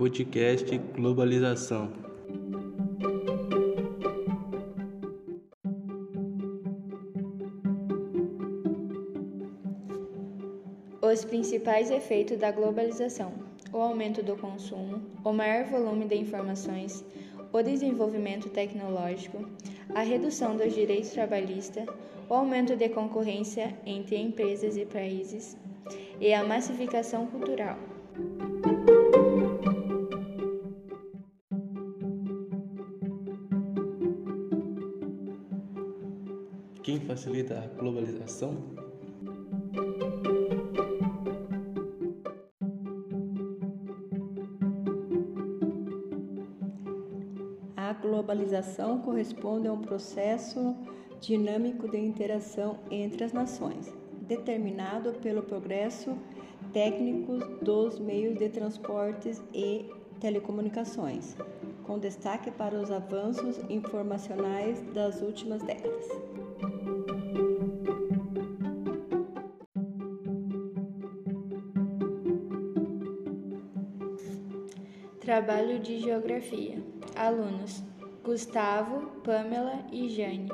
Podcast Globalização. Os principais efeitos da globalização: o aumento do consumo, o maior volume de informações, o desenvolvimento tecnológico, a redução dos direitos trabalhistas, o aumento de concorrência entre empresas e países e a massificação cultural. Quem facilita a globalização? A globalização corresponde a um processo dinâmico de interação entre as nações, determinado pelo progresso técnico dos meios de transportes e telecomunicações, com destaque para os avanços informacionais das últimas décadas. Trabalho de Geografia. Alunos: Gustavo, Pamela e Jane.